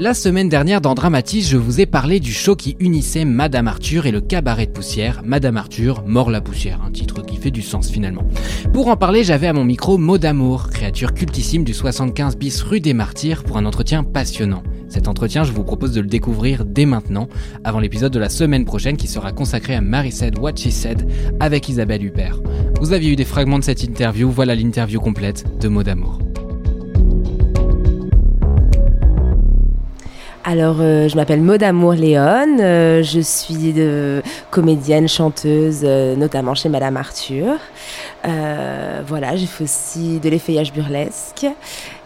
La semaine dernière dans Dramatis, je vous ai parlé du show qui unissait Madame Arthur et le cabaret de poussière, Madame Arthur, Mort la poussière, un titre qui fait du sens finalement. Pour en parler, j'avais à mon micro Mot d'amour, créature cultissime du 75 bis rue des Martyrs, pour un entretien passionnant. Cet entretien, je vous propose de le découvrir dès maintenant, avant l'épisode de la semaine prochaine qui sera consacré à Mary Said What She Said avec Isabelle Huppert. Vous aviez eu des fragments de cette interview, voilà l'interview complète de Mot d'amour. Alors, euh, je m'appelle Maud Amour Léon, euh, je suis de comédienne, chanteuse, euh, notamment chez Madame Arthur. Euh, voilà, j'ai fait aussi de l'effeuillage burlesque.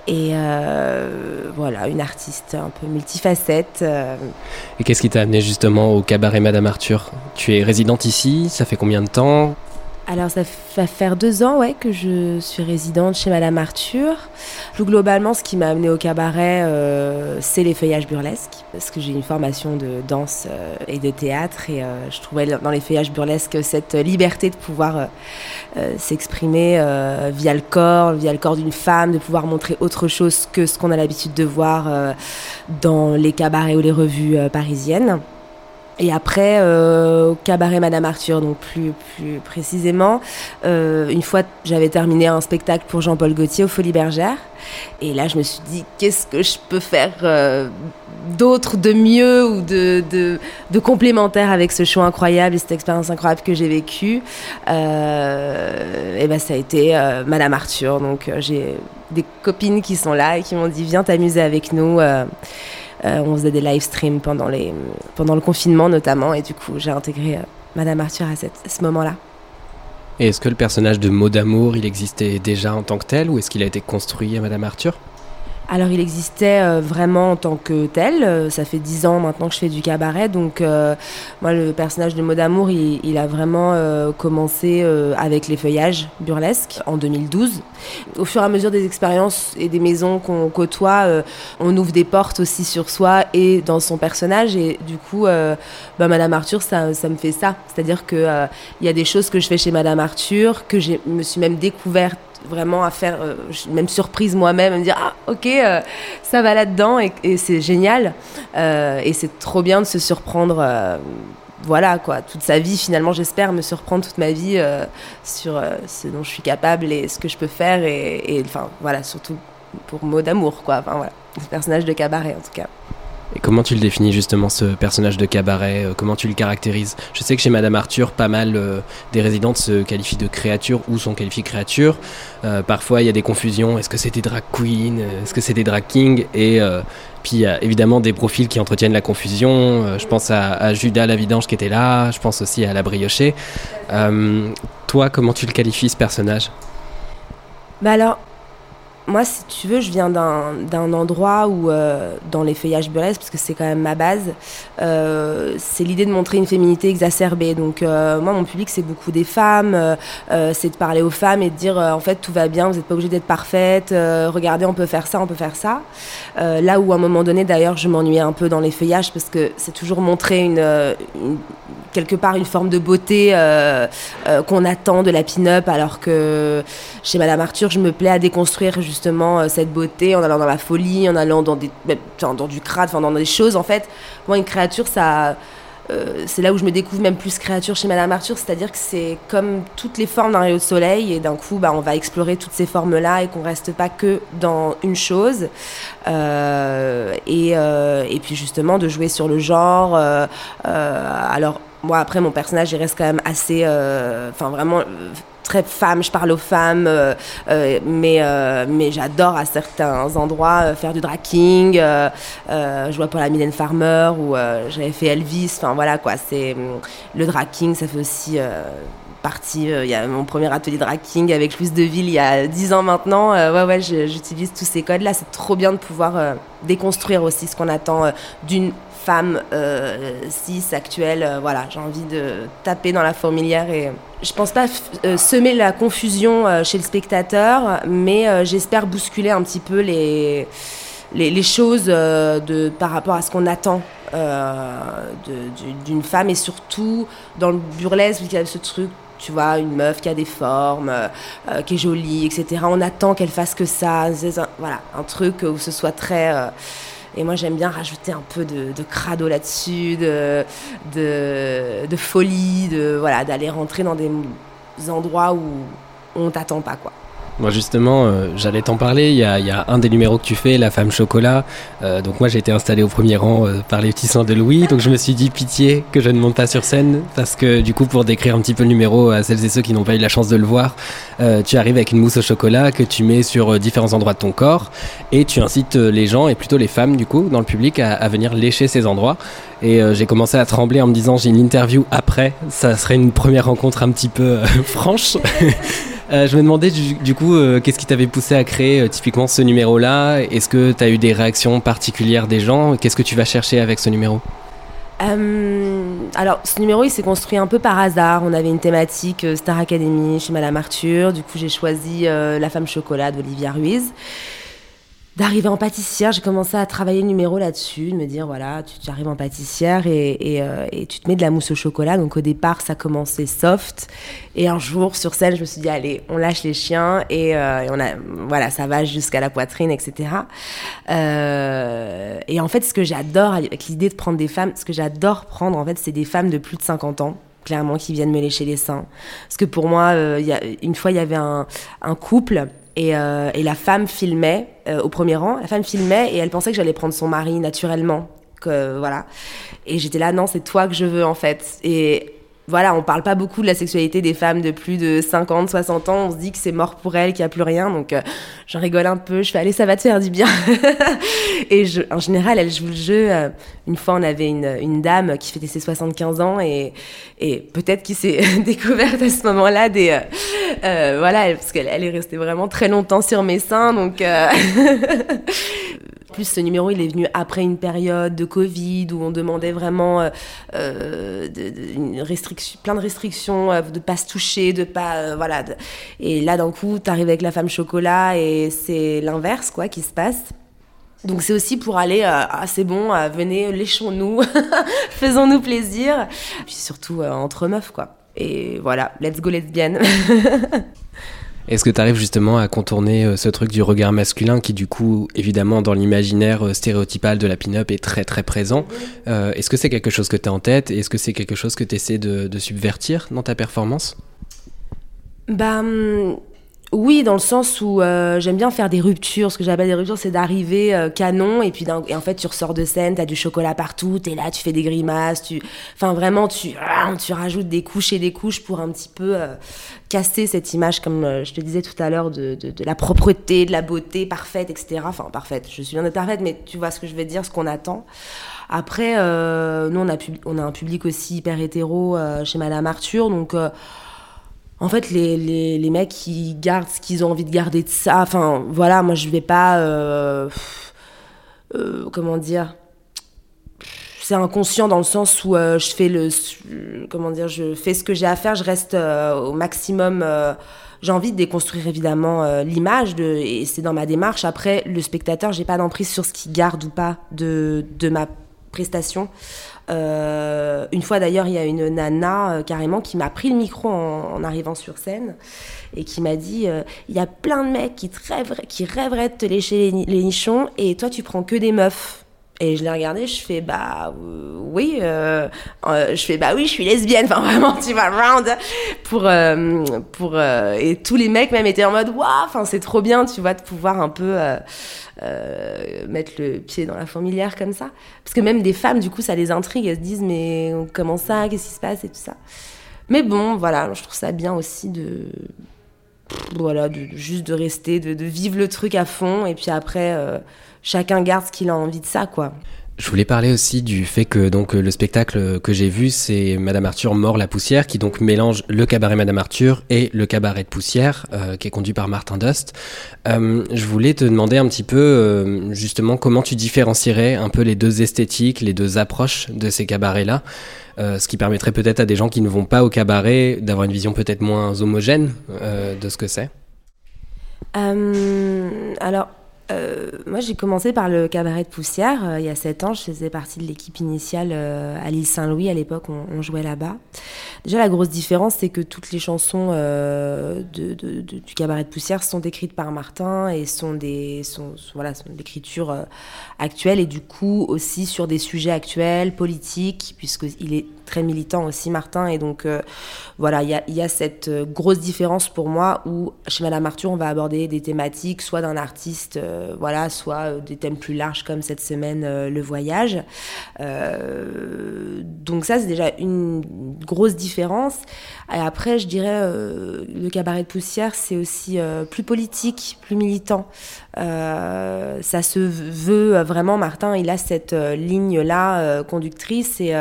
Et euh, voilà, une artiste un peu multifacette. euh. Et qu'est-ce qui t'a amené justement au cabaret Madame Arthur? Tu es résidente ici, ça fait combien de temps? Alors, ça va faire deux ans ouais, que je suis résidente chez Madame Arthur. Plus globalement, ce qui m'a amenée au cabaret, euh, c'est l'effeuillage burlesque. Parce que j'ai une formation de danse euh, et de théâtre. Et euh, je trouvais dans l'effeuillage burlesque cette liberté de pouvoir s'exprimer via le corps, via le corps d'une femme, de pouvoir montrer autre chose que ce qu'on a l'habitude de voir dans les cabarets ou les revues parisiennes. Et après, euh, au cabaret Madame Arthur, donc plus, plus précisément, euh, une fois j'avais terminé un spectacle pour Jean-Paul Gaultier au Folies Bergère. Et là, je me suis dit, qu'est-ce que je peux faire euh, d'autre, de mieux ou de, de, de complémentaire avec ce show incroyable et cette expérience incroyable que j'ai vécue euh, Et ben, ça a été euh, Madame Arthur. Donc, euh, j'ai des copines qui sont là et qui m'ont dit, viens t'amuser avec nous. Euh, on faisait des live streams pendant, le confinement notamment, et du coup j'ai intégré euh, Madame Arthur à, ce moment-là. Et est-ce que le personnage de Maud d'amour, il existait déjà en tant que tel ou est-ce qu'il a été construit à Madame Arthur? Alors il existait euh, vraiment en tant que tel, euh, ça fait dix ans maintenant que je fais du cabaret, donc euh, moi le personnage de Maud Amour, il, a vraiment commencé avec les feuillages burlesques en 2012. Au fur et à mesure des expériences et des maisons qu'on côtoie, on ouvre des portes aussi sur soi et dans son personnage, et du coup, bah, Madame Arthur, ça, ça me fait ça. C'est-à-dire que il y a des choses que je fais chez Madame Arthur, que je me suis même découverte vraiment à faire, euh, même surprise moi-même, à me dire, ah ok, euh, ça va là-dedans, et, c'est génial. Euh, et c'est trop bien de se surprendre. voilà quoi, toute sa vie finalement, j'espère me surprendre toute ma vie sur ce dont je suis capable et ce que je peux faire et, et, enfin voilà, surtout pour mot d'amour quoi, enfin voilà, ce personnage de cabaret en tout cas. Et comment tu le définis justement ce personnage de cabaret euh, Comment tu le caractérises? Je sais que chez Madame Arthur, pas mal euh, des résidentes se qualifient de créatures ou sont qualifiées créatures. Euh, parfois, il y a des confusions. Est-ce que c'est des drag queens? Est-ce que c'est des drag kings? Et puis, il y a évidemment des profils qui entretiennent la confusion. Je pense à, à Judas la vidange qui était là. Je pense aussi à la briochée. Toi, comment tu le qualifies ce personnage? Bah alors, moi, si tu veux, je viens d'un endroit où, euh, dans les feuillages burlesques, parce que c'est quand même ma base, euh, c'est l'idée de montrer une féminité exacerbée. Donc, euh, moi, mon public, c'est beaucoup des femmes. c'est de parler aux femmes et de dire, en fait, tout va bien, vous n'êtes pas obligé d'être parfaite. regardez, on peut faire ça, on peut faire ça. Là où, à un moment donné, d'ailleurs, je m'ennuyais un peu dans les feuillages, parce que c'est toujours montrer une, quelque part une forme de beauté qu'on attend de la pin-up, alors que chez Madame Arthur, je me plais à déconstruire justement euh, cette beauté en allant dans la folie, en allant dans, des, dans du crade, enfin, dans des choses. En fait, moi, une créature, ça. euh, c'est là où je me découvre même plus créature chez Madame Arthur, c'est-à-dire que c'est comme toutes les formes d'un rayon de soleil, et d'un coup, bah, on va explorer toutes ces formes-là et qu'on reste pas que dans une chose. Euh, et, et puis justement, de jouer sur le genre. alors, moi, après, mon personnage, il reste quand même assez. euh, Enfin, vraiment. euh, très femme, je parle aux femmes, euh, mais, mais j'adore à certains endroits faire du draking. Je vois pour la Mylène Farmer euh, j'avais fait Elvis. Enfin voilà quoi, c'est hum, le draking, ça fait aussi partie. Il y a mon premier atelier de racking avec Louise Deville il y a 10 ans maintenant. ouais, ouais, j'utilise tous ces codes-là. C'est trop bien de pouvoir déconstruire aussi ce qu'on attend d'une femme euh, cis actuelle. voilà, j'ai envie de taper dans la fourmilière et je pense pas semer la confusion chez le spectateur, mais j'espère bousculer un petit peu les les, choses euh, de, par rapport à ce qu'on attend euh, d'une femme et surtout dans le burlesque, il y a ce truc tu vois, une meuf qui a des formes, euh, qui est jolie, etc. On attend qu'elle fasse que ça. voilà, un truc où ce soit très. et moi, j'aime bien rajouter un peu de, crado là-dessus, de, de, de, folie, voilà, d'aller rentrer dans des endroits où on t'attend pas, quoi. Moi justement, euh, j'allais t'en parler. Il y, a, il y, a, un des numéros que tu fais, La femme chocolat. Euh, donc moi j'ai été installé au premier rang euh, par les petits soins de Louis. Donc je me suis dit pitié que je ne monte pas sur scène parce que du coup pour décrire un petit peu le numéro à celles et ceux qui n'ont pas eu la chance de le voir, tu arrives avec une mousse au chocolat que tu mets sur différents endroits de ton corps et tu incites les gens et plutôt les femmes du coup dans le public à, à venir lécher ces endroits. Et j'ai commencé à trembler en me disant j'ai une interview après, ça serait une première rencontre un petit peu franche. Euh, je me demandais du, coup, euh, qu'est-ce qui t'avait poussé à créer euh, typiquement ce numéro-là? Est-ce que tu as eu des réactions particulières des gens? Qu'est-ce que tu vas chercher avec ce numéro? Alors, ce numéro, il s'est construit un peu par hasard. On avait une thématique Star Academy chez Madame Arthur. Du coup, j'ai choisi La femme chocolat d'Olivia Ruiz d'arriver en pâtissière, j'ai commencé à travailler le numéro là-dessus, de me dire voilà, tu, arrives en pâtissière et, euh, et, tu te mets de la mousse au chocolat. Donc au départ, ça commençait soft. Et un jour, sur scène, je me suis dit allez, on lâche les chiens et, euh, on a, voilà, ça va jusqu'à la poitrine, etc. Euh, et en fait, ce que j'adore avec l'idée de prendre des femmes, ce que j'adore prendre, en fait, c'est des femmes de plus de 50 ans clairement qui viennent me lécher les seins. Parce que pour moi, y a, une fois, il y avait un, un couple et, euh, et, la femme filmait euh, au premier rang. La femme filmait et elle pensait que j'allais prendre son mari naturellement. Que, voilà. Et j'étais là, non, c'est toi que je veux en fait. Et voilà, on parle pas beaucoup de la sexualité des femmes de plus de 50, 60 ans. On se dit que c'est mort pour elles, qu'il n'y a plus rien. Donc, euh, j'en rigole un peu. Je fais, allez, ça va te faire du bien. et je, en général, elle joue le jeu. Euh, une fois, on avait une, une dame qui fêtait ses 75 ans et, et peut-être qu'il s'est découverte à ce moment-là des, euh, euh voilà, parce qu'elle elle est restée vraiment très longtemps sur mes seins. Donc, plus, ce numéro, il est venu après une période de Covid où on demandait vraiment euh, euh de, plein de restrictions, euh, de pas se toucher, de pas, euh, voilà. Et là, d'un coup, tu arrives avec la femme chocolat et c'est l'inverse, quoi, qui se passe. Donc c'est aussi pour aller, ah c'est bon, venez, léchons-nous, faisons-nous plaisir. Puis surtout entre meufs, quoi. Et voilà, let's go lesbienne. Est-ce que tu arrives justement à contourner euh, ce truc du regard masculin qui du coup évidemment dans l'imaginaire euh, stéréotypal de la pin-up est très très présent? Euh, Est-ce que c'est quelque chose que tu as en tête? Est-ce que c'est quelque chose que tu essaies de, subvertir dans ta performance? Bah hum, oui, dans le sens où euh, j'aime bien faire des ruptures. Ce que j'appelle des ruptures, c'est d'arriver euh, canon et puis et en fait tu ressors de scène, t'as du chocolat partout, t'es là, tu fais des grimaces, tu, enfin vraiment tu, tu rajoutes des couches et des couches pour un petit peu euh, casser cette image, comme je te disais tout à l'heure, de, de, la propreté, de la beauté parfaite, etc. Enfin parfaite, je suis bien d'être parfaite, mais tu vois ce que je veux dire, ce qu'on attend. Après, nous on a, on a un public aussi hyper hétéro chez Madame Arthur, donc en fait, les, les, les, mecs, qui gardent ce qu'ils ont envie de garder de ça. Enfin, voilà, moi, je vais pas. Euh, euh, comment dire C'est inconscient dans le sens où euh, je fais le. Comment dire Je fais ce que j'ai à faire, je reste au maximum. j'ai envie de déconstruire évidemment l'image, de, et c'est dans ma démarche. Après, le spectateur, j'ai pas d'emprise sur ce qu'il garde ou pas de, de ma prestation. Euh, une fois d'ailleurs, il y a une nana euh, carrément qui m'a pris le micro en, arrivant sur scène et qui m'a dit euh, il y a plein de mecs qui, rêveraient, qui rêveraient de te lécher les, nichons et toi tu prends que des meufs. Et je l'ai regardé, je fais bah oui, je fais bah oui, je suis lesbienne, enfin vraiment, tu vas round pour pour et tous les mecs même étaient en mode waouh, enfin c'est trop bien, tu vois, de pouvoir un peu euh, mettre le pied dans la fourmilière comme ça. Parce que même des femmes, du coup, ça les intrigue. Elles se disent, mais comment ça Qu'est-ce qui se passe Et tout ça. Mais bon, voilà, je trouve ça bien aussi de. Voilà, juste de rester, de, vivre le truc à fond. Et puis après, euh, chacun garde ce qu'il a envie de ça, quoi. Je voulais parler aussi du fait que donc le spectacle que j'ai vu, c'est Madame Arthur mord la poussière, qui donc mélange le cabaret Madame Arthur et le cabaret de poussière, euh, qui est conduit par Martin Dust. Euh, je voulais te demander un petit peu euh, justement comment tu différencierais un peu les deux esthétiques, les deux approches de ces cabarets-là, ce qui permettrait peut-être à des gens qui ne vont pas au cabaret d'avoir une vision peut-être moins homogène de ce que c'est. alors euh, moi, j'ai commencé par le cabaret de poussière. Euh, il y a sept ans, je faisais partie de l'équipe initiale euh, à l'île Saint-Louis. À l'époque, on, jouait là-bas. Déjà, la grosse différence, c'est que toutes les chansons du cabaret de poussière sont écrites par Martin et sont des, sont, voilà, sont actuelle et du coup aussi sur des sujets actuels, politiques, puisqu'il est très militant aussi, Martin. Et donc, voilà, il y a, cette grosse différence pour moi où chez Madame Arthur, on va aborder des thématiques soit d'un artiste euh, voilà, soit euh, des thèmes plus larges comme cette semaine euh, le voyage. donc ça, c'est déjà une grosse différence. Et après, je dirais, le cabaret de poussière, c'est aussi plus politique, plus militant. ça se veut vraiment, Martin, il a cette ligne-là conductrice et,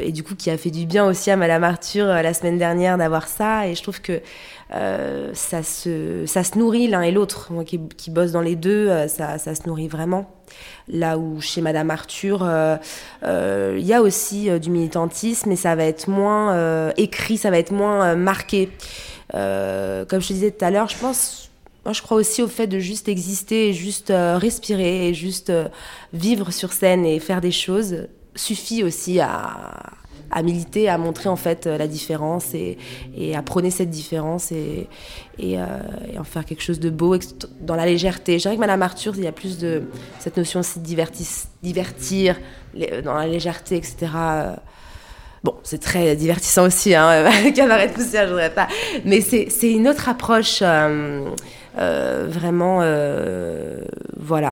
et du coup qui a fait du bien aussi à Madame Arthur la semaine dernière d'avoir ça. Et je trouve que euh, ça, se, ça se nourrit l'un et l'autre. Moi qui, qui, bosse dans les deux, euh, ça, ça, se nourrit vraiment. Là où chez Madame Arthur, euh, il y a aussi du militantisme, mais ça va être moins écrit, ça va être moins marqué. comme je te disais tout à l'heure, je pense moi, je crois aussi au fait de juste exister et juste respirer et juste vivre sur scène et faire des choses suffit aussi à, à militer, à montrer en fait euh, la différence et, à prôner cette différence et, euh, et, en faire quelque chose de beau dans la légèreté. Je dirais que Madame Arthur, il y a plus de cette notion aussi de divertir euh, dans la légèreté, etc. Bon, c'est très divertissant aussi, hein, cabaret de poussière, je voudrais pas. Mais c'est une autre approche, vraiment, voilà.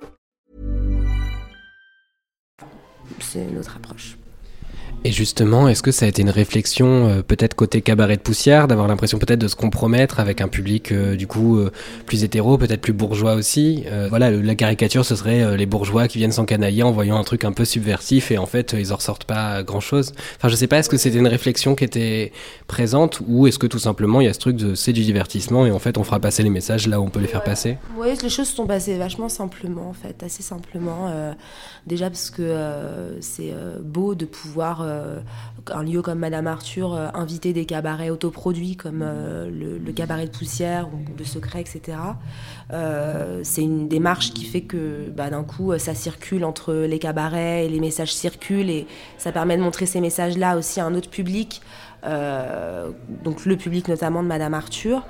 c'est notre approche. Et justement, est-ce que ça a été une réflexion euh, peut-être côté cabaret de poussière, d'avoir l'impression peut-être de se compromettre avec un public euh, du coup euh, plus hétéro, peut-être plus bourgeois aussi? Voilà, la caricature, ce serait les bourgeois qui viennent s'encanailler en voyant un truc un peu subversif et en fait ils en ressortent pas grand-chose. Enfin, je sais pas, est-ce que c'était une réflexion qui était présente ou est-ce que tout simplement il y a ce truc de c'est du divertissement et en fait on fera passer les messages là où on peut les faire passer? Oui, les choses sont passées vachement simplement en fait, assez simplement. déjà parce que c'est beau de pouvoir un lieu comme Madame Arthur, euh, inviter des cabarets autoproduits comme euh, le, cabaret de poussière ou le secret, etc. c'est une démarche qui fait que bah, d'un coup ça circule entre les cabarets et les messages circulent et ça permet de montrer ces messages-là aussi à un autre public, donc le public notamment de Madame Arthur.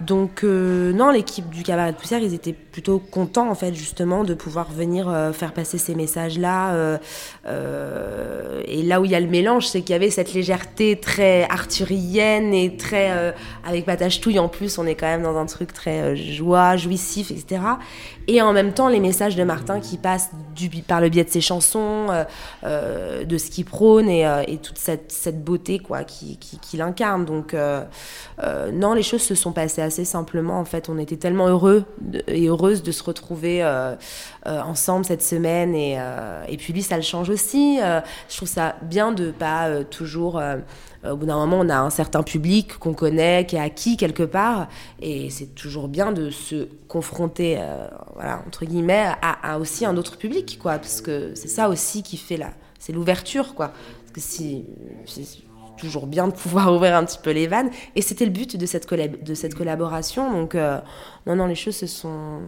Donc euh, non, l'équipe du cabaret de poussière, ils étaient plutôt contents en fait justement de pouvoir venir euh, faire passer ces messages-là. Euh, et là où il y a le mélange, c'est qu'il y avait cette légèreté très arthurienne et très avec patache touille en plus. On est quand même dans un truc très joie, jouissif, etc. Et en même temps, les messages de Martin qui passent par le biais de ses chansons, de ce qu'il prône et, toute cette, beauté quoi qui, qui l'incarne. Donc non, les choses se sont passées assez simplement. En fait, on était tellement heureux et heureuses de se retrouver euh, euh, ensemble cette semaine. Et, euh, et, puis lui, ça le change aussi. je trouve ça bien de pas toujours au bout d'un moment, on a un certain public qu'on connaît, qui est acquis quelque part, et c'est toujours bien de se confronter, voilà, entre guillemets, à, aussi un autre public, quoi, parce que c'est ça aussi qui fait la, c'est l'ouverture, quoi. Parce que si, toujours bien de pouvoir ouvrir un petit peu les vannes. Et c'était le but de cette, de cette collaboration. Donc, euh, non, non, les choses se sont.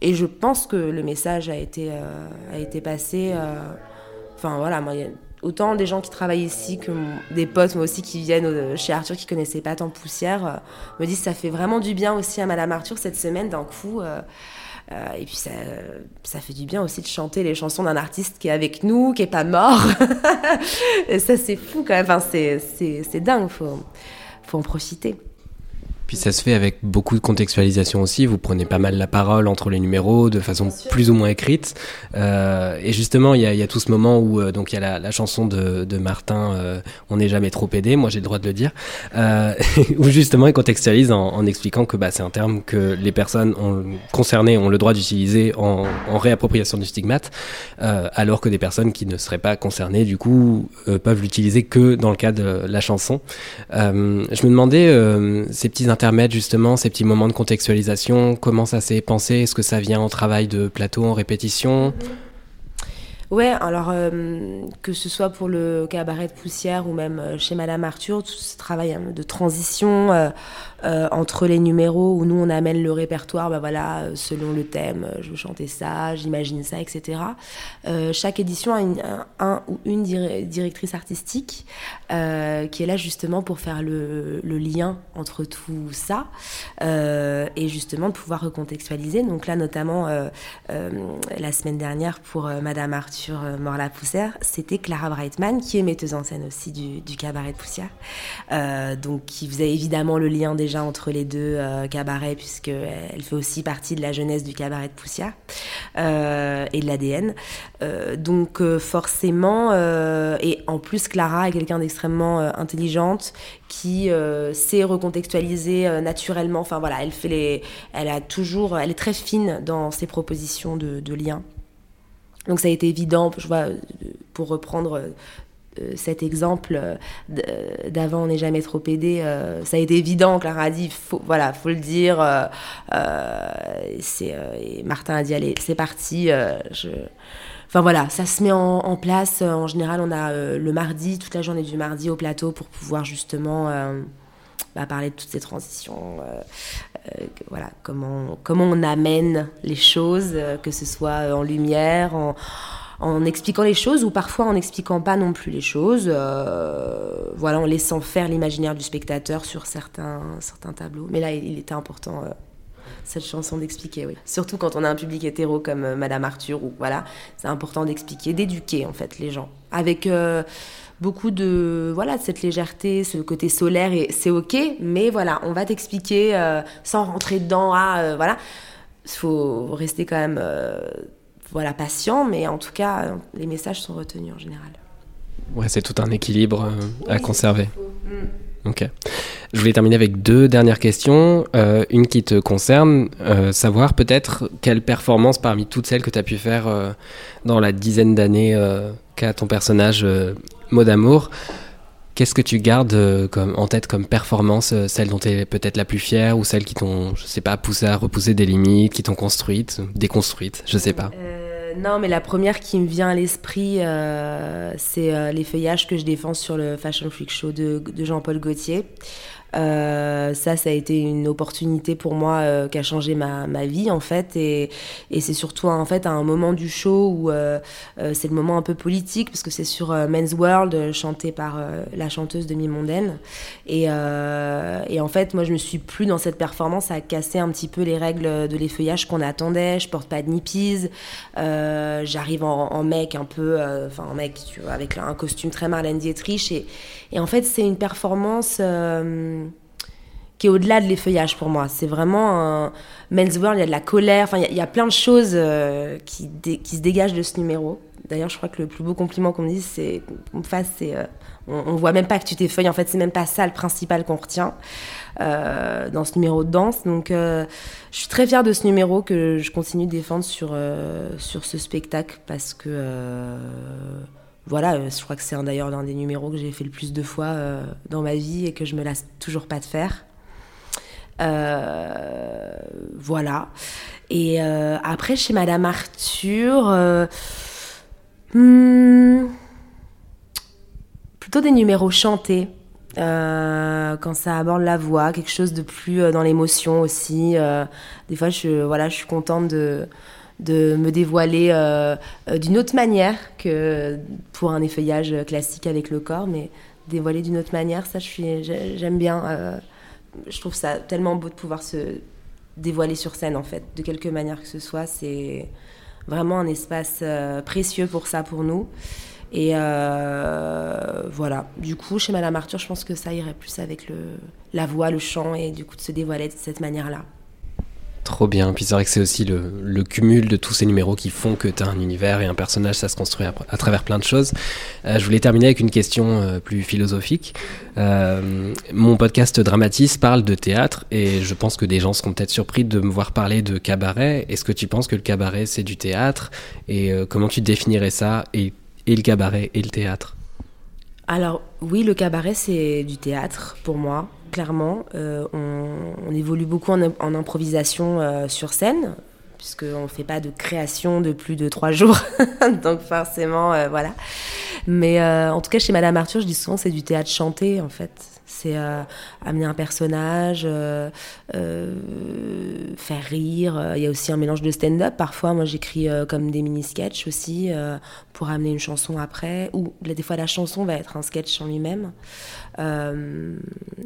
Et je pense que le message a été, euh, a été passé. Euh, enfin, voilà, moi, autant des gens qui travaillent ici que des potes, moi aussi, qui viennent chez Arthur, qui connaissaient pas tant Poussière, me disent ça fait vraiment du bien aussi à Madame Arthur cette semaine, d'un coup. et puis ça, ça fait du bien aussi de chanter les chansons d'un artiste qui est avec nous, qui est pas mort. et ça c'est fou quand même. Enfin, c'est dingue. Faut, faut en profiter. Puis ça se fait avec beaucoup de contextualisation aussi. Vous prenez pas mal la parole entre les numéros de façon plus ou moins écrite. Euh, et justement, il y a, y a, tout ce moment où euh, donc il y a la, la, chanson de, de Martin, euh, "On n'est jamais trop aidé". Moi, j'ai le droit de le dire. Où justement, il contextualise en, en expliquant que bah, c'est un terme que les personnes ont, concernées ont le droit d'utiliser en, en, réappropriation du stigmate, alors que des personnes qui ne seraient pas concernées, du coup, peuvent l'utiliser que dans le cas de la chanson. je me demandais ces petits intermèdes justement, ces petits moments de contextualisation? Comment ça s'est pensé? Est-ce que ça vient en travail de plateau, en répétition? Ouais, alors euh, que ce soit pour le cabaret de poussière ou même euh, chez Madame Arthur, tout ce travail hein, de transition euh, entre les numéros où nous on amène le répertoire, bah voilà, selon le thème, je veux chanter ça, j'imagine ça, etc. Chaque édition a un, ou une directrice artistique qui est là justement pour faire le, le lien entre tout ça et justement de pouvoir recontextualiser. Donc là, notamment la semaine dernière pour Madame Arthur Mort-la-Poussière, c'était Clara Brightman qui est metteuse en scène aussi du, cabaret de poussière, donc qui faisait évidemment le lien déjà entre les deux euh, cabarets, puisqu'elle fait aussi partie de la jeunesse du cabaret de Poussière euh, et de l'ADN. Euh, donc euh, forcément, euh, et en plus Clara est quelqu'un d'extrêmement intelligente qui sait recontextualiser naturellement. Enfin voilà, elle fait les, elle a toujours, elle est très fine dans ses propositions de, de liens. Donc ça a été évident, je vois, pour reprendre euh, cet exemple euh, d'avant on n'est jamais trop aidé euh, ça a été évident Clara a dit faut, voilà faut le dire euh, euh, Martin a dit allez c'est parti enfin voilà ça se met en, en place. En général on a le mardi toute la journée du mardi au plateau pour pouvoir justement bah, parler de toutes ces transitions voilà comment on amène les choses que ce soit en lumière en expliquant les choses ou parfois en n'expliquant pas non plus les choses, euh, voilà, en laissant faire l'imaginaire du spectateur sur certains, certains tableaux. Mais là, il était important euh, cette chanson d'expliquer, oui. Surtout quand on a un public hétéro comme euh, Madame Arthur, ou voilà, c'est important d'expliquer, d'éduquer en fait les gens avec euh, beaucoup de voilà de cette légèreté, ce côté solaire et c'est ok, mais voilà, on va t'expliquer euh, sans rentrer dedans, ah voilà, il faut rester quand même voilà, patient, mais en tout cas, les messages sont retenus en général. Ouais, c'est tout un équilibre euh, à oui, conserver. Ok. Je voulais terminer avec deux dernières questions. Euh, une qui te concerne, euh, savoir peut-être quelle performance parmi toutes celles que tu as pu faire euh, dans la dizaine d'années euh, qu'a ton personnage Mot d'amour. Qu'est-ce que tu gardes comme, en tête comme performance, celle dont tu es peut-être la plus fière ou celle qui t'ont, je sais pas, poussé à repousser des limites, qui t'ont construite, déconstruite, je sais pas. Non, mais la première qui me vient à l'esprit, euh, c'est euh, les feuillages que je défends sur le Fashion Freak Show de, de Jean-Paul Gaultier. Euh, ça, ça a été une opportunité pour moi euh, qui a changé ma, vie en fait, et, c'est surtout en fait à un moment du show où euh, c'est le moment un peu politique parce que c'est sur Men's World chanté par la chanteuse Demi Mondaine, et, en fait moi je me suis plus dans cette performance à casser un petit peu les règles de l'effeuillage qu'on attendait. Je porte pas de nippies, j'arrive en, mec un peu, enfin en mec tu vois, avec un costume très Marlène Dietrich, et, et en fait c'est une performance qui est au-delà de l'effeuillage pour moi. C'est vraiment un men's world, il y a de la colère, enfin il y, a plein de choses euh, qui, se dégagent de ce numéro. D'ailleurs, je crois que le plus beau compliment qu'on me dise, c'est qu'on me fasse, c'est euh, on, voit même pas que tu t'effeuilles. En fait, c'est même pas ça le principal qu'on retient euh, dans ce numéro de danse. Donc, je suis très fière de ce numéro que je continue de défendre sur sur ce spectacle parce que voilà, je crois que c'est d'ailleurs l'un des numéros que j'ai fait le plus de fois dans ma vie et que je me lasse toujours pas de faire. Euh, voilà. Et euh, après, chez Madame Arthur, euh, hmm, plutôt des numéros chantés. Quand ça aborde la voix, quelque chose de plus dans l'émotion aussi. des fois, je, voilà, je suis contente de, de me dévoiler d'une autre manière que pour un effeuillage classique avec le corps, mais dévoiler d'une autre manière, ça, j'aime bien je trouve ça tellement beau de pouvoir se dévoiler sur scène en fait, de quelque manière que ce soit. C'est vraiment un espace euh, précieux pour ça, pour nous. Et euh, voilà, du coup, chez Madame Arthur, je pense que ça irait plus avec le, la voix, le chant, et du coup de se dévoiler de cette manière-là. Trop bien. Puis c'est vrai que c'est aussi le, cumul de tous ces numéros qui font que tu as un univers et un personnage, ça se construit à, travers plein de choses. Euh, je voulais terminer avec une question euh, plus philosophique. Euh, mon podcast Dramatis parle de théâtre et je pense que des gens seront peut-être surpris de me voir parler de cabaret. Est-ce que tu penses que le cabaret c'est du théâtre? Et comment tu définirais ça et, et le cabaret et le théâtre? Alors oui, le cabaret c'est du théâtre pour moi clairement. Euh, on, évolue beaucoup en, improvisation euh, sur scène, puisqu'on ne fait pas de création de plus de trois jours. Donc forcément, euh, voilà. Mais en tout cas, chez Madame Arthur, je dis souvent c'est du théâtre chanté, en fait. C'est amener un personnage, faire rire. Il y a aussi un mélange de stand-up. Parfois, moi, j'écris comme des mini-sketchs aussi pour amener une chanson après. Ou des fois, la chanson va être un sketch en lui-même. Euh,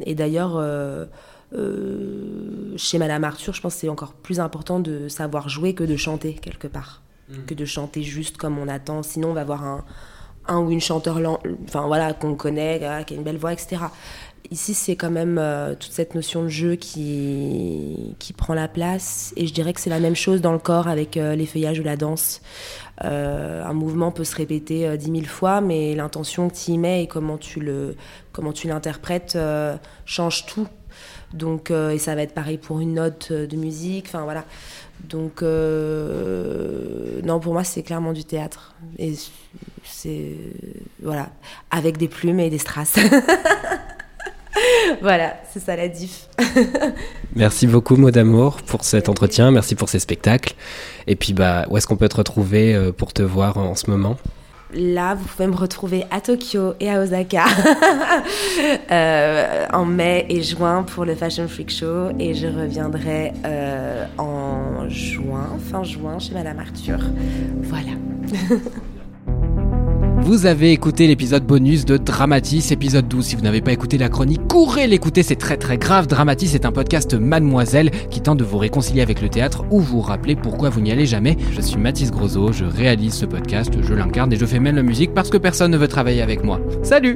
et d'ailleurs, euh, euh, chez Madame Arthur, je pense que c'est encore plus important de savoir jouer que de chanter quelque part. Mm. Que de chanter juste comme on attend. Sinon, on va avoir un, un ou une chanteur enfin, voilà, qu'on connaît, qui a une belle voix, etc. Ici, c'est quand même toute cette notion de jeu qui, qui prend la place. Et je dirais que c'est la même chose dans le corps avec les feuillages ou la danse. Euh, un mouvement peut se répéter euh, dix mille fois, mais l'intention que tu y mets et comment tu le, comment tu l'interprètes euh, change tout. Donc, et ça va être pareil pour une note de musique. Enfin voilà. Donc, non, pour moi, c'est clairement du théâtre. Et c'est voilà, avec des plumes et des strass. voilà, c'est ça la diff. Merci beaucoup, mot d'amour, pour cet entretien. Merci pour ces spectacles. Et puis, bah, où est-ce qu'on peut te retrouver euh, pour te voir en ce moment? Là, vous pouvez me retrouver à Tokyo et à Osaka euh, en mai et juin pour le Fashion Freak Show. Et je reviendrai euh, en juin, fin juin, chez Madame Arthur. Voilà. Vous avez écouté l'épisode bonus de Dramatis, épisode 12. Si vous n'avez pas écouté la chronique, courez l'écouter, c'est très très grave. Dramatis est un podcast Mademoiselle qui tente de vous réconcilier avec le théâtre ou vous rappeler pourquoi vous n'y allez jamais. Je suis Mathis Grosot, je réalise ce podcast, je l'incarne et je fais même la musique parce que personne ne veut travailler avec moi. Salut